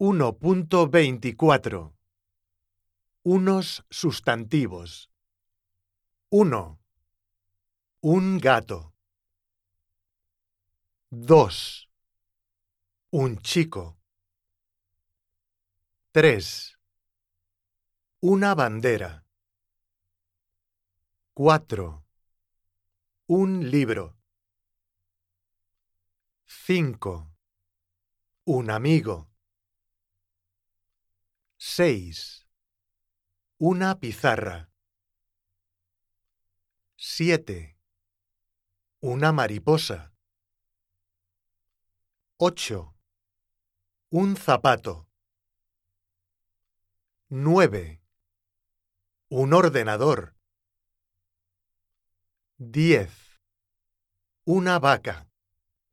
1.24 Unos sustantivos 1. Un gato 2. Un chico 3. Una bandera 4. Un libro 5. Un amigo 6. Una pizarra 7. Una mariposa 8. Un zapato 9. Un ordenador 10. Una vaca